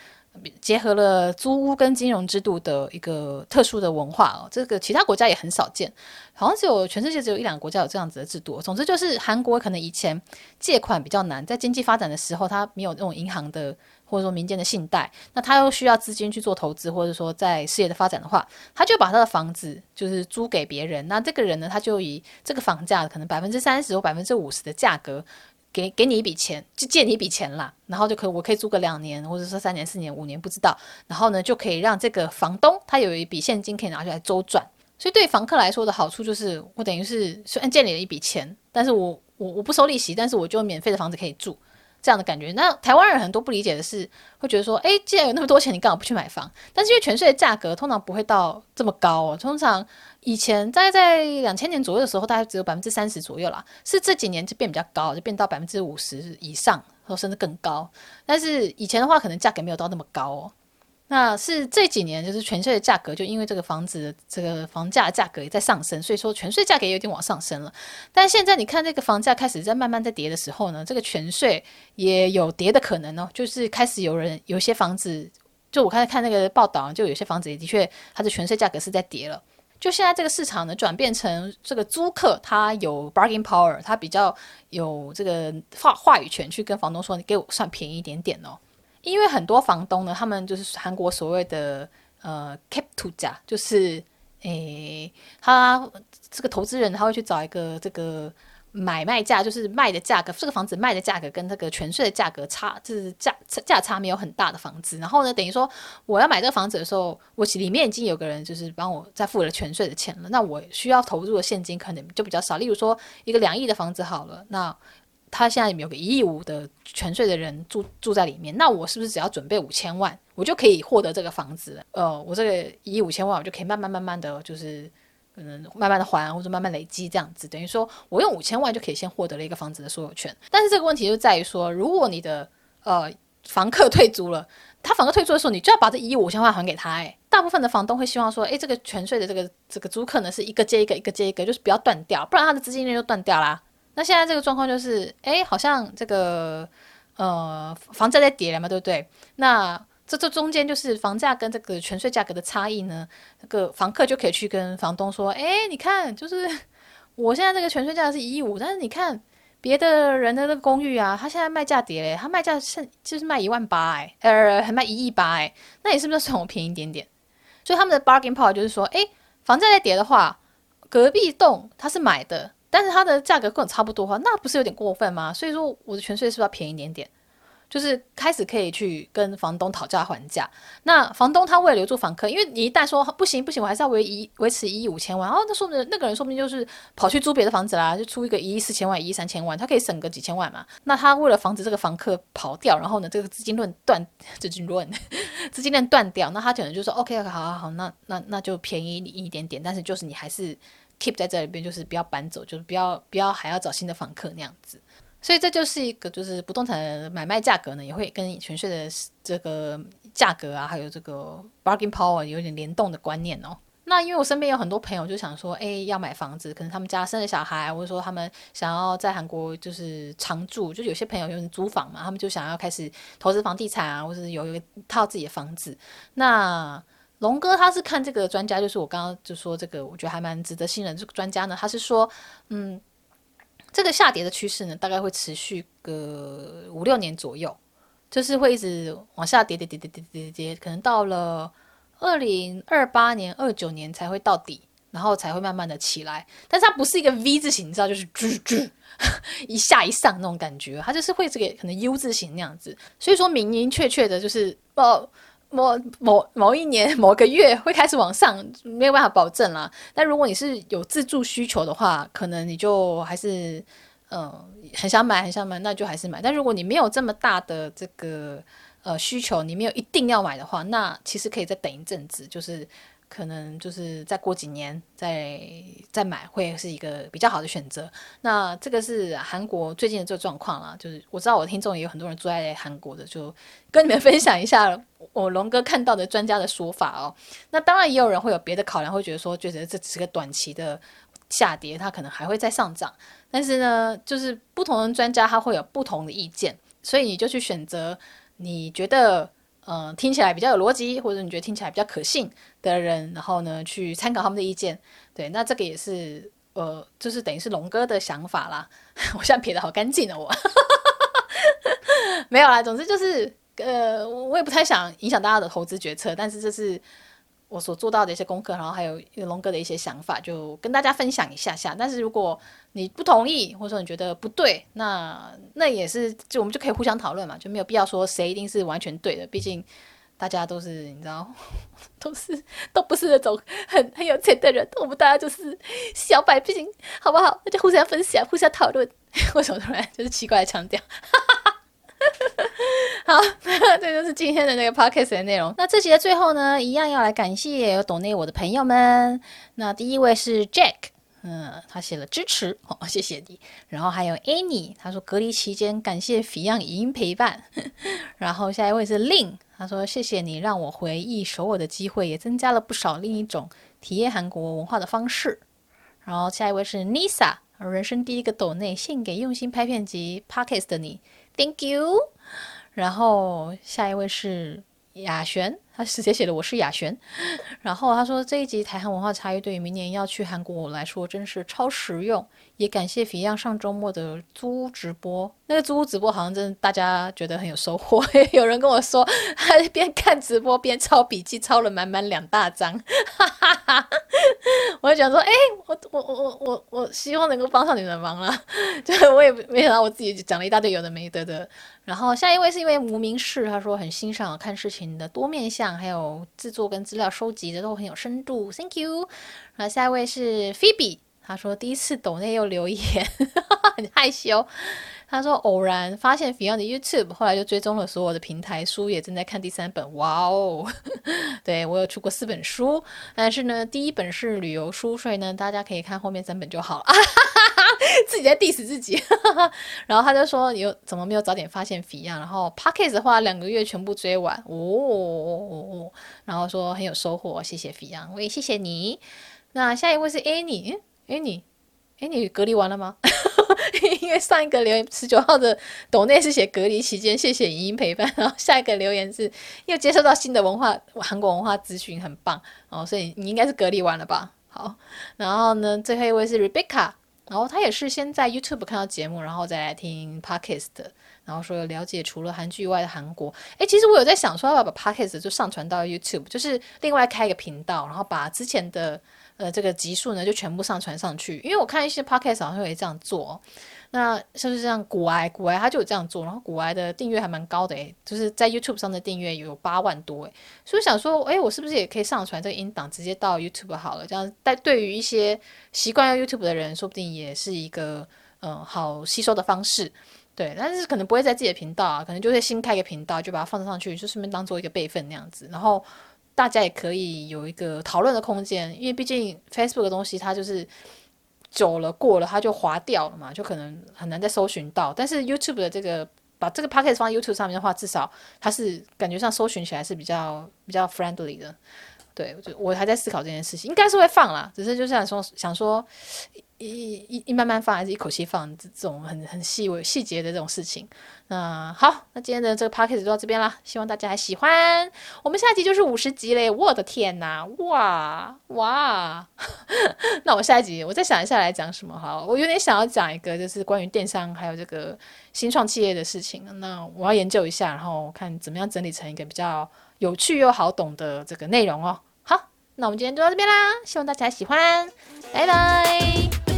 结合了租屋跟金融制度的一个特殊的文化哦，这个其他国家也很少见，好像只有全世界只有一两个国家有这样子的制度。总之就是韩国可能以前借款比较难，在经济发展的时候，它没有那种银行的或者说民间的信贷，那他又需要资金去做投资，或者说在事业的发展的话，他就把他的房子就是租给别人，那这个人呢，他就以这个房价可能百分之三十或百分之五十的价格。给给你一笔钱，就借你一笔钱啦，然后就可以，我可以租个两年，或者说三年、四年、五年，不知道。然后呢，就可以让这个房东他有一笔现金可以拿出来周转。所以对房客来说的好处就是，我等于是虽然借你了一笔钱，但是我我我不收利息，但是我就免费的房子可以住。这样的感觉，那台湾人很多不理解的是，会觉得说，诶，既然有那么多钱，你干嘛不去买房？但是因为全税的价格通常不会到这么高哦，通常以前大概在两千年左右的时候，大概只有百分之三十左右啦，是这几年就变比较高，就变到百分之五十以上，或甚至更高。但是以前的话，可能价格没有到那么高哦。那是这几年就是全税的价格，就因为这个房子的这个房价价格也在上升，所以说全税价格也有点往上升了。但现在你看这个房价开始在慢慢在跌的时候呢，这个全税也有跌的可能哦，就是开始有人有些房子，就我刚才看那个报道，就有些房子也的确它的全税价格是在跌了。就现在这个市场呢，转变成这个租客他有 bargaining power，他比较有这个话话语权，去跟房东说，你给我算便宜一点点哦。因为很多房东呢，他们就是韩国所谓的呃 k e p t 价，就是诶，他这个投资人他会去找一个这个。买卖价就是卖的价格，这个房子卖的价格跟这个全税的价格差，就是价价差没有很大的房子。然后呢，等于说我要买这个房子的时候，我里面已经有个人就是帮我在付了全税的钱了。那我需要投入的现金可能就比较少。例如说一个两亿的房子好了，那他现在有个一亿五的全税的人住住在里面，那我是不是只要准备五千万，我就可以获得这个房子？呃，我这个一亿五千万，我就可以慢慢慢慢的就是。可能慢慢的还或者慢慢累积这样子，等于说我用五千万就可以先获得了一个房子的所有权。但是这个问题就在于说，如果你的呃房客退租了，他房客退租的时候，你就要把这一亿五千万还给他。哎，大部分的房东会希望说，哎，这个全税的这个这个租客呢是一个接一个，一个接一个，就是不要断掉，不然他的资金链就断掉啦。那现在这个状况就是，哎，好像这个呃房价在跌了嘛，对不对？那这这中间就是房价跟这个全税价格的差异呢，那个房客就可以去跟房东说：“哎，你看，就是我现在这个全税价是一亿五，但是你看别的人的那个公寓啊，他现在卖价跌嘞，他卖价是就是卖一万八，哎，呃，还卖一亿八，哎，那你是不是算我便宜一点点？所以他们的 bargain power 就是说，哎，房价在跌的话，隔壁栋他是买的，但是他的价格跟我差不多的话，那不是有点过分吗？所以说我的全税是不是要便宜一点点？”就是开始可以去跟房东讨价还价。那房东他为了留住房客，因为你一旦说不行不行，我还是要维一维持一亿五千万，哦，那说明那个人说不定就是跑去租别的房子啦，就出一个一亿四千万、一亿三千万，他可以省个几千万嘛。那他为了防止这个房客跑掉，然后呢，这个资金链断，资金链资金链断掉，那他可能就说 OK，好好好，那那那就便宜你一点点，但是就是你还是 keep 在这里边，就是不要搬走，就是不要不要还要找新的房客那样子。所以这就是一个，就是不动产的买卖价格呢，也会跟全税的这个价格啊，还有这个 bargain power 有点联动的观念哦。那因为我身边有很多朋友就想说，哎，要买房子，可能他们家生了小孩，或者说他们想要在韩国就是常住，就有些朋友有人租房嘛，他们就想要开始投资房地产啊，或者是有一套自己的房子。那龙哥他是看这个专家，就是我刚刚就说这个，我觉得还蛮值得信任。这个专家呢，他是说，嗯。这个下跌的趋势呢，大概会持续个五六年左右，就是会一直往下跌，跌，跌，跌，跌，跌，跌，可能到了二零二八年、二九年才会到底，然后才会慢慢的起来。但是它不是一个 V 字形，你知道，就是 吱吱一下一上那种感觉，它就是会这个可能 U 字形那样子。所以说明明确确的就是。哦某某某一年某个月会开始往上，没有办法保证啦。但如果你是有自住需求的话，可能你就还是嗯、很想买很想买，那就还是买。但如果你没有这么大的这个呃需求，你没有一定要买的话，那其实可以再等一阵子，就是。可能就是再过几年再再买会是一个比较好的选择。那这个是韩国最近的这个状况啦，就是我知道我的听众也有很多人住在韩国的，就 跟你们分享一下我龙哥看到的专家的说法哦。那当然也有人会有别的考量，会觉得说觉得这只是个短期的下跌，它可能还会再上涨。但是呢，就是不同的专家他会有不同的意见，所以你就去选择你觉得。嗯，听起来比较有逻辑，或者你觉得听起来比较可信的人，然后呢，去参考他们的意见。对，那这个也是呃，就是等于是龙哥的想法啦。我现在撇得好干净哦，我 没有啦。总之就是呃，我也不太想影响大家的投资决策，但是这是。我所做到的一些功课，然后还有龙哥的一些想法，就跟大家分享一下下。但是如果你不同意，或者说你觉得不对，那那也是就我们就可以互相讨论嘛，就没有必要说谁一定是完全对的。毕竟大家都是你知道，都是都不是那种很很有钱的人，我们大家就是小百姓，好不好？大家互相分享，互相讨论。为什么突然就是奇怪的腔调？好，这就是今天的那个 podcast 的内容。那这集的最后呢，一样要来感谢有 donate 我的朋友们。那第一位是 Jack，嗯，他写了支持，哦，谢谢你。然后还有 Annie，他说隔离期间感谢 Fion 语音陪伴。然后下一位是 Lin，他说：“谢谢你让我回忆首尔的机会，也增加了不少另一种体验韩国文化的方式。”然后下一位是 Nisa，人生第一个抖内献给用心拍片及 Podcast 的你，Thank you。然后下一位是雅璇。他直接写的我是雅璇，然后他说这一集台韩文化差异对于明年要去韩国来说真是超实用，也感谢 Fion 上周末的租屋直播，那个租屋直播好像真的大家觉得很有收获，有人跟我说他边看直播边抄笔记，抄了满满两大张，哈哈哈。我就讲说，哎，我我我我我我希望能够帮上你们的忙了，就我也没想到我自己讲了一大堆有的没得的。然后下一位是一位无名氏，他说很欣赏看事情的多面向。还有制作跟资料收集的都很有深度，Thank you。然后下一位是 Phoebe，他说第一次抖内又留言，很害羞。他说偶然发现 Fion 的 YouTube，后来就追踪了所有的平台，书也正在看第三本。哇哦，对，我有出过四本书，但是呢，第一本是旅游书，所以呢，大家可以看后面三本就好了。自己在 diss 自己，然后他就说：“你又怎么没有早点发现 Fion？” 然后 Podcast 花两个月全部追完哦，然后说很有收获，谢谢 Fion，我也谢谢你。那下一位是 Annie，Annie，Annie 隔离完了吗？因为上一个留言十九号的抖内是写隔离期间，谢谢影音陪伴。然后下一个留言是又接收到新的文化韩国文化资讯，很棒哦，所以你应该是隔离完了吧？好，然后呢，最后一位是 Rebecca。然后他也是先在 YouTube 看到节目，然后再来听 Podcast，然后说了解除了韩剧以外的韩国。诶，其实我有在想说要不要把 Podcast 就上传到 YouTube，就是另外开一个频道，然后把之前的呃这个集数呢就全部上传上去。因为我看一些 Podcast 好像会这样做。那是不是这样？股癌股癌他就有这样做，然后股癌的订阅还蛮高的诶，就是在 YouTube 上的订阅有八万多诶，所以想说，诶，我是不是也可以上传这个音档直接到 YouTube 好了？这样，但对于一些习惯用 YouTube 的人，说不定也是一个嗯好吸收的方式，对。但是可能不会在自己的频道啊，可能就会新开一个频道，就把它放上去，就顺便当做一个备份那样子，然后大家也可以有一个讨论的空间，因为毕竟 Facebook 的东西它就是。久了过了，它就滑掉了嘛，就可能很难再搜寻到。但是 YouTube 的这个把这个 Podcast 放在 YouTube 上面的话，至少它是感觉上搜寻起来是比较比较 friendly 的。对，就我还在思考这件事情，应该是会放啦，只是就是想说想说。一一一慢慢放还是一口气放？这种很很细微细节的这种事情。那好，那今天的这个 podcast 就到这边啦，希望大家还喜欢。我们下集就是五十集嘞！我的天呐，哇哇！那我下一集我再想一下来讲什么好？我有点想要讲一个就是关于电商还有这个新创企业的事情。那我要研究一下，然后看怎么样整理成一个比较有趣又好懂的这个内容哦。那我们今天就到这边啦，希望大家喜欢，拜拜。